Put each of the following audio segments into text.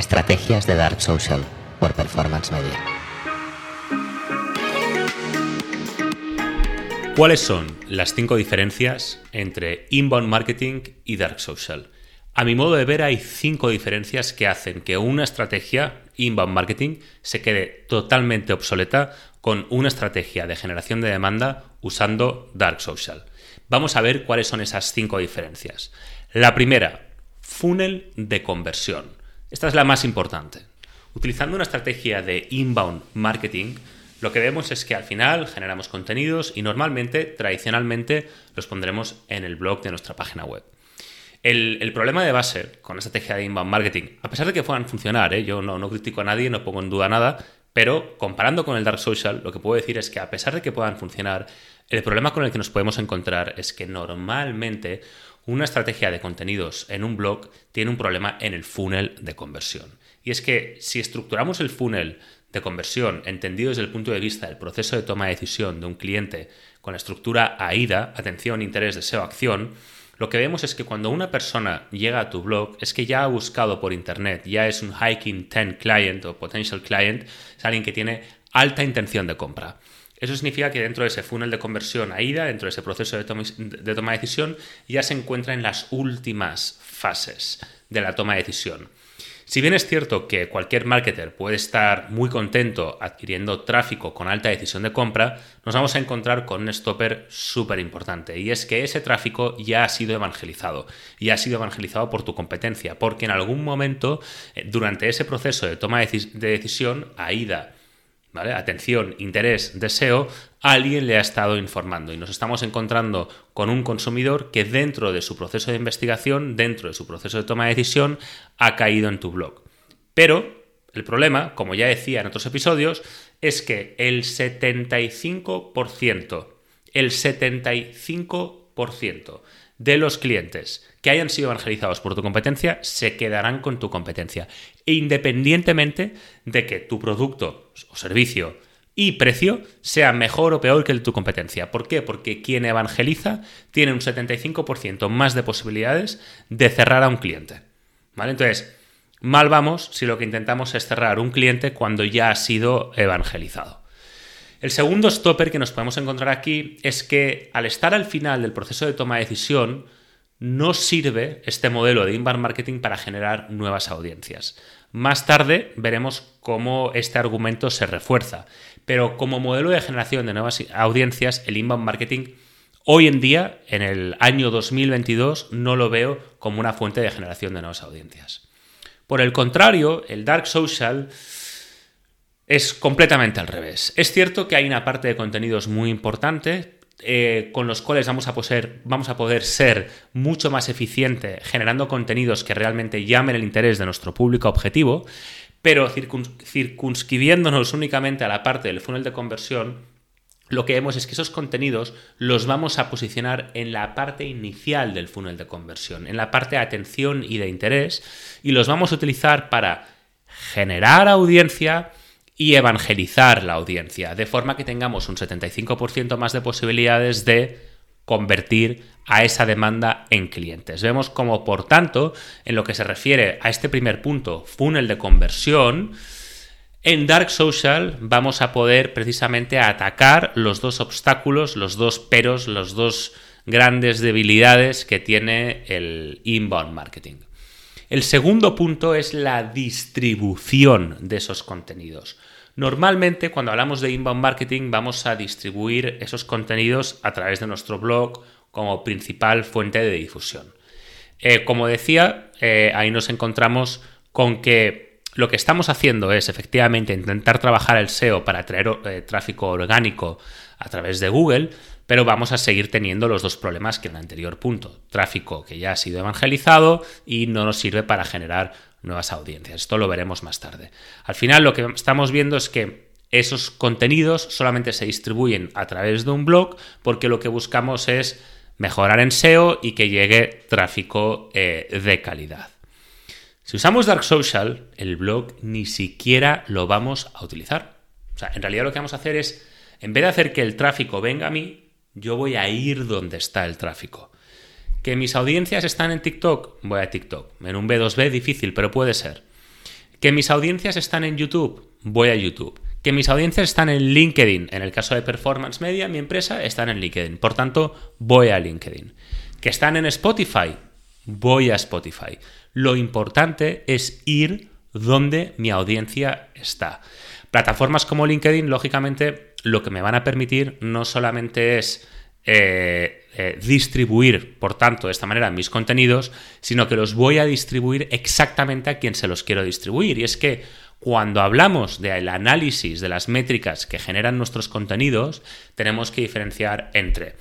Estrategias de Dark Social por Performance Media. ¿Cuáles son las cinco diferencias entre inbound marketing y dark social? A mi modo de ver hay cinco diferencias que hacen que una estrategia inbound marketing se quede totalmente obsoleta con una estrategia de generación de demanda usando dark social. Vamos a ver cuáles son esas cinco diferencias. La primera, funnel de conversión. Esta es la más importante. Utilizando una estrategia de inbound marketing, lo que vemos es que al final generamos contenidos y normalmente, tradicionalmente, los pondremos en el blog de nuestra página web. El, problema de base con la estrategia de inbound marketing, a pesar de que puedan funcionar, ¿eh? yo no, no critico a nadie, no pongo en duda nada, pero comparando con el dark social, lo que puedo decir es que a pesar de que puedan funcionar, el problema con el que nos podemos encontrar es que normalmente una estrategia de contenidos en un blog tiene un problema en el funnel de conversión. Y es que si estructuramos el funnel de conversión entendido desde el punto de vista del proceso de toma de decisión de un cliente con la estructura AIDA, atención, interés, deseo, acción, lo que vemos es que cuando una persona llega a tu blog es que ya ha buscado por internet, ya es un hiking 10 client o potential client, es alguien que tiene alta intención de compra. Eso significa que dentro de ese funnel de conversión AIDA, dentro de ese proceso de toma, de decisión, ya se encuentra en las últimas fases de la toma de decisión. Si bien es cierto que cualquier marketer puede estar muy contento adquiriendo tráfico con alta decisión de compra, nos vamos a encontrar con un stopper súper importante y es que ese tráfico ya ha sido evangelizado y ha sido evangelizado por tu competencia, porque en algún momento eh, durante ese proceso de toma de decisión, AIDA, Atención, interés, deseo, alguien le ha estado informando y nos estamos encontrando con un consumidor que dentro de su proceso de investigación, dentro de su proceso de toma de decisión, ha caído en tu blog. Pero el problema, como ya decía en otros episodios, es que el 75%, el 75% de los clientes que hayan sido evangelizados por tu competencia se quedarán con tu competencia, independientemente de que tu producto o servicio y precio sea mejor o peor que el de tu competencia. ¿Por qué? Porque quien evangeliza tiene un 75% más de posibilidades de cerrar a un cliente. ¿Vale? Entonces, mal vamos si lo que intentamos es cerrar un cliente cuando ya ha sido evangelizado. El segundo stopper que nos podemos encontrar aquí es que al estar al final del proceso de toma de decisión, no sirve este modelo de inbound marketing para generar nuevas audiencias. Más tarde veremos cómo este argumento se refuerza, pero como modelo de generación de nuevas audiencias, el inbound marketing hoy en día, en el año 2022, no lo veo como una fuente de generación de nuevas audiencias. Por el contrario, el dark social es completamente al revés. Es cierto que hay una parte de contenidos muy importante eh, con los cuales vamos a, poder, vamos a poder ser mucho más eficiente generando contenidos que realmente llamen el interés de nuestro público objetivo, pero circunscribiéndonos únicamente a la parte del funnel de conversión, lo que vemos es que esos contenidos los vamos a posicionar en la parte inicial del funnel de conversión, en la parte de atención y de interés, y los vamos a utilizar para generar audiencia, y evangelizar la audiencia, de forma que tengamos un 75% más de posibilidades de convertir a esa demanda en clientes. Vemos como, por tanto, en lo que se refiere a este primer punto, funnel de conversión, en Dark Social vamos a poder precisamente atacar los dos obstáculos, los dos peros, los dos grandes debilidades que tiene el inbound marketing. El segundo punto es la distribución de esos contenidos. Normalmente cuando hablamos de inbound marketing vamos a distribuir esos contenidos a través de nuestro blog como principal fuente de difusión. Eh, como decía, eh, ahí nos encontramos con que lo que estamos haciendo es efectivamente intentar trabajar el SEO para atraer eh, tráfico orgánico a través de Google, pero vamos a seguir teniendo los dos problemas que en el anterior punto. Tráfico que ya ha sido evangelizado y no nos sirve para generar nuevas audiencias. Esto lo veremos más tarde. Al final lo que estamos viendo es que esos contenidos solamente se distribuyen a través de un blog porque lo que buscamos es mejorar en SEO y que llegue tráfico eh, de calidad. Si usamos Dark Social, el blog ni siquiera lo vamos a utilizar. O sea, en realidad lo que vamos a hacer es, en vez de hacer que el tráfico venga a mí, yo voy a ir donde está el tráfico. ¿Que mis audiencias están en TikTok? Voy a TikTok. En un B2B difícil, pero puede ser. ¿Que mis audiencias están en YouTube? Voy a YouTube. ¿Que mis audiencias están en LinkedIn? En el caso de Performance Media, mi empresa, están en LinkedIn. Por tanto, voy a LinkedIn. ¿Que están en Spotify? Voy a Spotify. Lo importante es ir donde mi audiencia está. Plataformas como LinkedIn, lógicamente, lo que me van a permitir no solamente es eh, eh, distribuir, por tanto, de esta manera mis contenidos, sino que los voy a distribuir exactamente a quien se los quiero distribuir. Y es que cuando hablamos del análisis de las métricas que generan nuestros contenidos, tenemos que diferenciar entre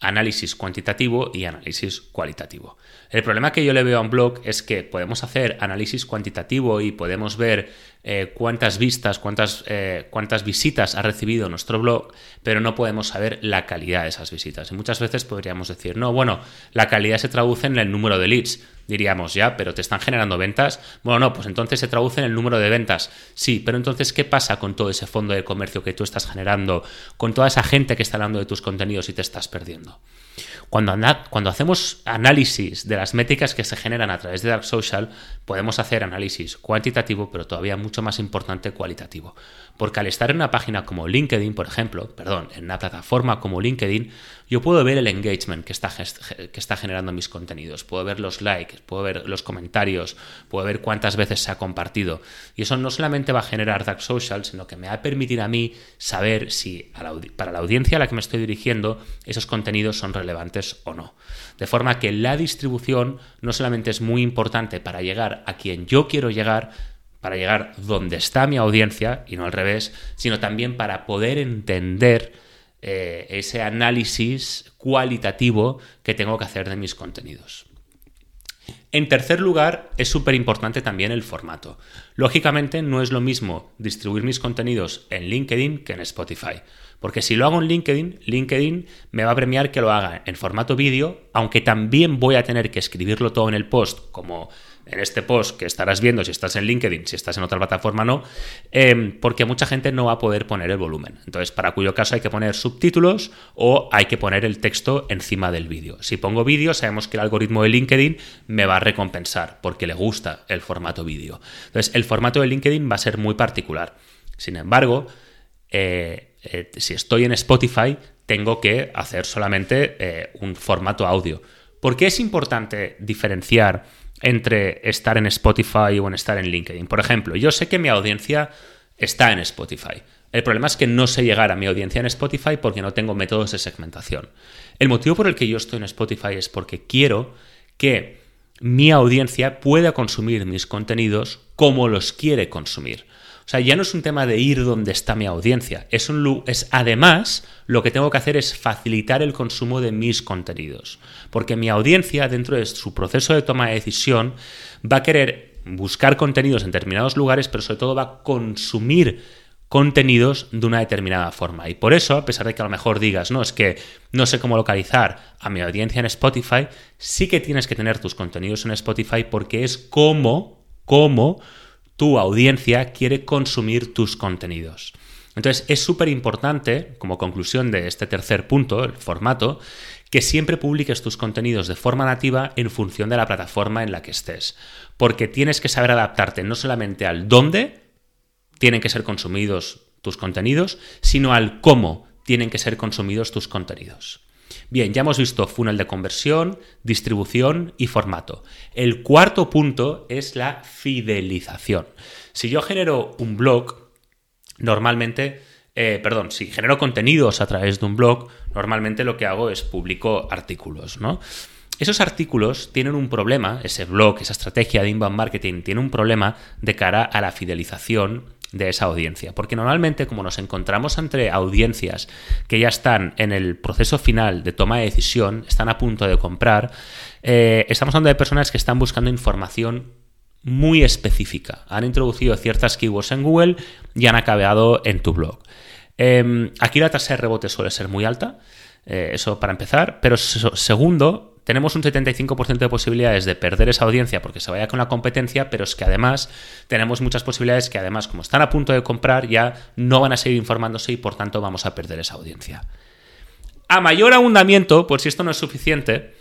análisis cuantitativo y análisis cualitativo. El problema que yo le veo a un blog es que podemos hacer análisis cuantitativo y podemos ver eh, cuántas vistas, cuántas, eh, cuántas visitas ha recibido nuestro blog, pero no podemos saber la calidad de esas visitas. Y muchas veces podríamos decir, no, bueno, la calidad se traduce en el número de leads. Diríamos, ya, pero te están generando ventas. Bueno, no, pues entonces se traduce en el número de ventas. Sí, pero entonces, ¿qué pasa con todo ese fondo de comercio que tú estás generando, con toda esa gente que está hablando de tus contenidos y te estás perdiendo? Cuando, cuando hacemos análisis de las métricas que se generan a través de Dark Social, podemos hacer análisis cuantitativo, pero todavía mucho más importante cualitativo. Porque al estar en una página como LinkedIn, por ejemplo, perdón, en una plataforma como LinkedIn, yo puedo ver el engagement que está, que está generando mis contenidos, puedo ver los likes, puedo ver los comentarios, puedo ver cuántas veces se ha compartido. Y eso no solamente va a generar Dark Social, sino que me va a permitir a mí saber si para la audiencia a la que me estoy dirigiendo esos contenidos son relevantes o no. De forma que la distribución no solamente es muy importante para llegar a quien yo quiero llegar, para llegar donde está mi audiencia y no al revés, sino también para poder entender eh, ese análisis cualitativo que tengo que hacer de mis contenidos. En tercer lugar, es súper importante también el formato. Lógicamente, no es lo mismo distribuir mis contenidos en LinkedIn que en Spotify. Porque si lo hago en LinkedIn, LinkedIn me va a premiar que lo haga en formato vídeo, aunque también voy a tener que escribirlo todo en el post como en este post que estarás viendo si estás en LinkedIn, si estás en otra plataforma no, em, porque mucha gente no va a poder poner el volumen. Entonces, para cuyo caso hay que poner subtítulos o hay que poner el texto encima del vídeo. Si pongo vídeo, sabemos que el algoritmo de LinkedIn me va a recompensar porque le gusta el formato vídeo. Entonces, el formato de LinkedIn va a ser muy particular. Sin embargo, eh, eh, si estoy en Spotify, tengo que hacer solamente eh, un formato audio. ¿Por qué es importante diferenciar entre estar en Spotify o en estar en LinkedIn. Por ejemplo, yo sé que mi audiencia está en Spotify. El problema es que no sé llegar a mi audiencia en Spotify porque no tengo métodos de segmentación. El motivo por el que yo estoy en Spotify es porque quiero que mi audiencia pueda consumir mis contenidos como los quiere consumir. O sea, ya no es un tema de ir donde está mi audiencia, es, un, es además lo que tengo que hacer es facilitar el consumo de mis contenidos. Porque mi audiencia, dentro de su proceso de toma de decisión, va a querer buscar contenidos en determinados lugares, pero sobre todo va a consumir contenidos de una determinada forma. Y por eso, a pesar de que a lo mejor digas, no, es que no sé cómo localizar a mi audiencia en Spotify, sí que tienes que tener tus contenidos en Spotify porque es como, como tu audiencia quiere consumir tus contenidos. Entonces es súper importante, como conclusión de este tercer punto, el formato, que siempre publiques tus contenidos de forma nativa en función de la plataforma en la que estés. Porque tienes que saber adaptarte no solamente al dónde tienen que ser consumidos tus contenidos, sino al cómo tienen que ser consumidos tus contenidos. Bien, ya hemos visto funnel de conversión, distribución y formato. El cuarto punto es la fidelización. Si yo genero un blog, normalmente, eh, perdón, si genero contenidos a través de un blog, normalmente lo que hago es publico artículos, ¿no? Esos artículos tienen un problema, ese blog, esa estrategia de inbound marketing tiene un problema de cara a la fidelización de esa audiencia. Porque normalmente, como nos encontramos entre audiencias que ya están en el proceso final de toma de decisión, están a punto de comprar, eh, estamos hablando de personas que están buscando información muy específica. Han introducido ciertas keywords en Google y han acabado en tu blog. Em, aquí la tasa de rebote suele ser muy alta, eh, eso para empezar, pero segundo, tenemos un 75% de posibilidades de perder esa audiencia porque se vaya con la competencia, pero es que además tenemos muchas posibilidades que además como están a punto de comprar ya no van a seguir informándose y por tanto vamos a perder esa audiencia. A mayor abundamiento, por si esto no es suficiente,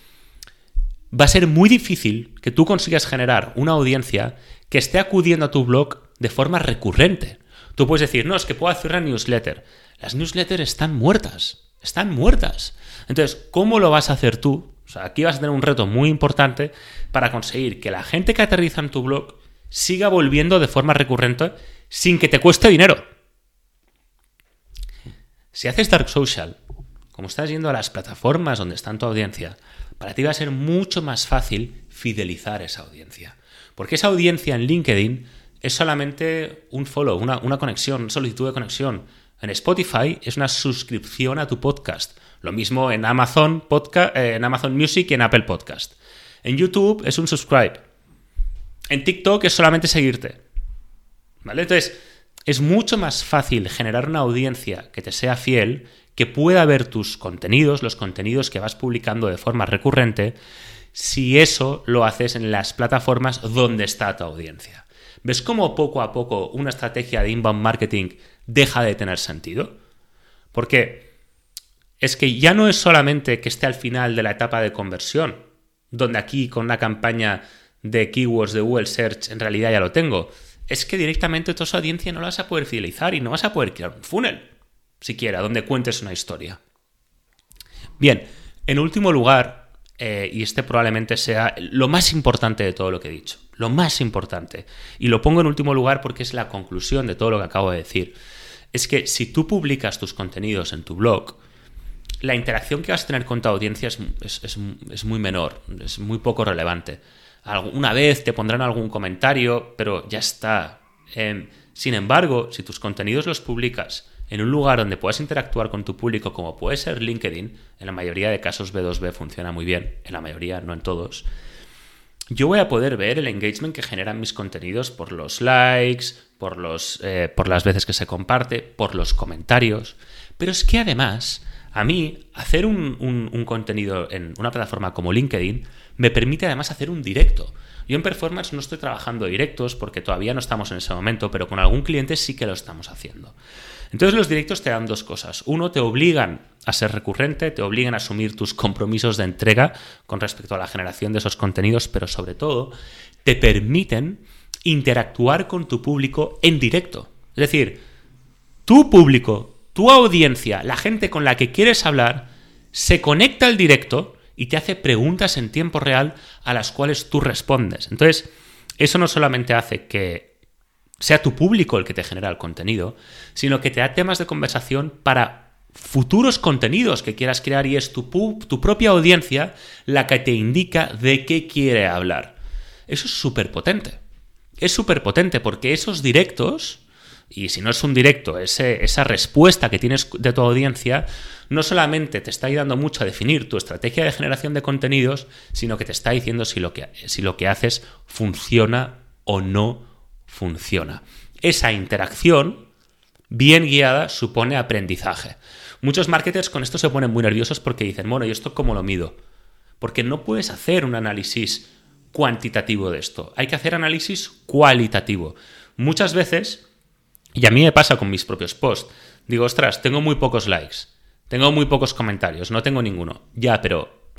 va a ser muy difícil que tú consigas generar una audiencia que esté acudiendo a tu blog de forma recurrente. Tú puedes decir, no, es que puedo hacer una newsletter. Las newsletters están muertas, están muertas. Entonces, ¿cómo lo vas a hacer tú? O sea, aquí vas a tener un reto muy importante para conseguir que la gente que aterriza en tu blog siga volviendo de forma recurrente sin que te cueste dinero. Si haces Dark Social, como estás yendo a las plataformas donde está tu audiencia, para ti va a ser mucho más fácil fidelizar esa audiencia. Porque esa audiencia en LinkedIn es solamente un follow, una, conexión, una solicitud de conexión. En Spotify es una suscripción a tu podcast. Lo mismo en Amazon, eh, en Amazon Music y en Apple Podcast. En YouTube es un subscribe. En TikTok es solamente seguirte. ¿Vale? Entonces, es mucho más fácil generar una audiencia que te sea fiel, que pueda ver tus contenidos, los contenidos que vas publicando de forma recurrente, si eso lo haces en las plataformas donde está tu audiencia. ¿Ves cómo poco a poco una estrategia de inbound marketing deja de tener sentido? Porque es que ya no es solamente que esté al final de la etapa de conversión, donde aquí con una campaña de keywords de Google Search en realidad ya lo tengo. Es que directamente toda su audiencia no la vas a poder fidelizar y no vas a poder crear un funnel, siquiera, donde cuentes una historia. Bien, en último lugar, eh, y este probablemente sea lo más importante de todo lo que he dicho, lo más importante, y lo pongo en último lugar porque es la conclusión de todo lo que acabo de decir, es que si tú publicas tus contenidos en tu blog, la interacción que vas a tener con tu audiencia es, muy menor, es muy poco relevante. Alguna vez te pondrán algún comentario, pero ya está. Em, sin embargo, si tus contenidos los publicas en un lugar donde puedas interactuar con tu público, como puede ser LinkedIn, en la mayoría de casos B2B funciona muy bien, en la mayoría, no en todos, yo voy a poder ver el engagement que generan mis contenidos por los likes, por, los, eh, por las veces que se comparte, por los comentarios. Pero es que además a mí, hacer un, contenido en una plataforma como LinkedIn me permite además hacer un directo. Yo en Performance no estoy trabajando directos porque todavía no estamos en ese momento, pero con algún cliente sí que lo estamos haciendo. Entonces los directos te dan dos cosas. Uno, te obligan a ser recurrente, te obligan a asumir tus compromisos de entrega con respecto a la generación de esos contenidos, pero sobre todo te permiten interactuar con tu público en directo. Es decir, tu público tu audiencia, la gente con la que quieres hablar, se conecta al directo y te hace preguntas en tiempo real a las cuales tú respondes. Entonces, eso no solamente hace que sea tu público el que te genera el contenido, sino que te da temas de conversación para futuros contenidos que quieras crear y es tu, propia audiencia la que te indica de qué quiere hablar. Eso es súper potente. Es súper potente porque esos directos y si no es un directo, esa respuesta que tienes de tu audiencia no solamente te está ayudando mucho a definir tu estrategia de generación de contenidos, sino que te está diciendo si lo que, si lo que haces funciona o no funciona. Esa interacción bien guiada supone aprendizaje. Muchos marketers con esto se ponen muy nerviosos porque dicen, bueno, ¿y esto cómo lo mido? Porque no puedes hacer un análisis cuantitativo de esto, hay que hacer análisis cualitativo. Muchas veces y a mí me pasa con mis propios posts. Digo, ostras, tengo muy pocos likes, tengo muy pocos comentarios, no tengo ninguno. Ya, pero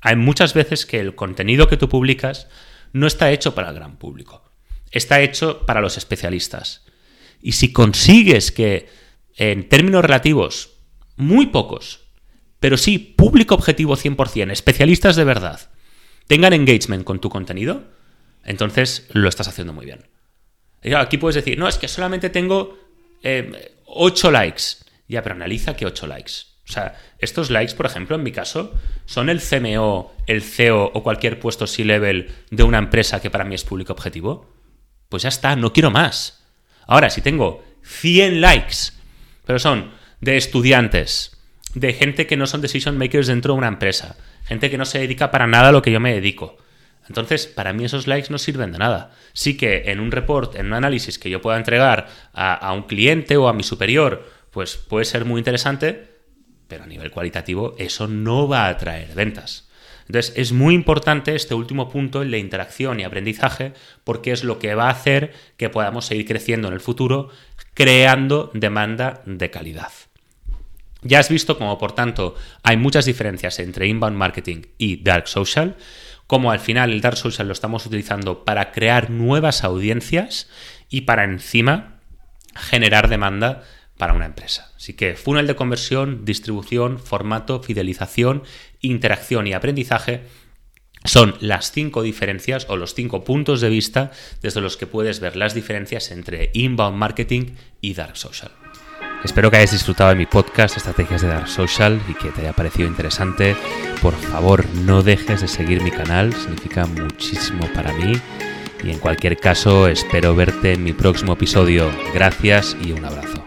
hay muchas veces que el contenido que tú publicas no está hecho para el gran público, está hecho para los especialistas. Y si consigues que, en términos relativos, muy pocos, pero sí público objetivo 100%, especialistas de verdad, tengan engagement con tu contenido, entonces lo estás haciendo muy bien. Aquí puedes decir, no, es que solamente tengo 8 eh, likes. Ya, pero analiza que 8 likes. O sea, estos likes, por ejemplo, en mi caso, son el CMO, el CEO o cualquier puesto C-level de una empresa que para mí es público objetivo. Pues ya está, no quiero más. Ahora, si tengo 100 likes, pero son de estudiantes, de gente que no son decision makers dentro de una empresa, gente que no se dedica para nada a lo que yo me dedico, entonces, para mí esos likes no sirven de nada. Sí que en un report, en un análisis que yo pueda entregar a, un cliente o a mi superior, pues puede ser muy interesante, pero a nivel cualitativo eso no va a traer ventas. Entonces, es muy importante este último punto, el de interacción y aprendizaje, porque es lo que va a hacer que podamos seguir creciendo en el futuro, creando demanda de calidad. Ya has visto cómo, por tanto, hay muchas diferencias entre inbound marketing y dark social. Cómo al final el Dark Social lo estamos utilizando para crear nuevas audiencias y para encima generar demanda para una empresa. Así que funnel de conversión, distribución, formato, fidelización, interacción y aprendizaje son las cinco diferencias o los cinco puntos de vista desde los que puedes ver las diferencias entre inbound marketing y dark social. Espero que hayas disfrutado de mi podcast Estrategias de Dark Social y que te haya parecido interesante. Por favor, no dejes de seguir mi canal, significa muchísimo para mí. Y en cualquier caso, espero verte en mi próximo episodio. Gracias y un abrazo.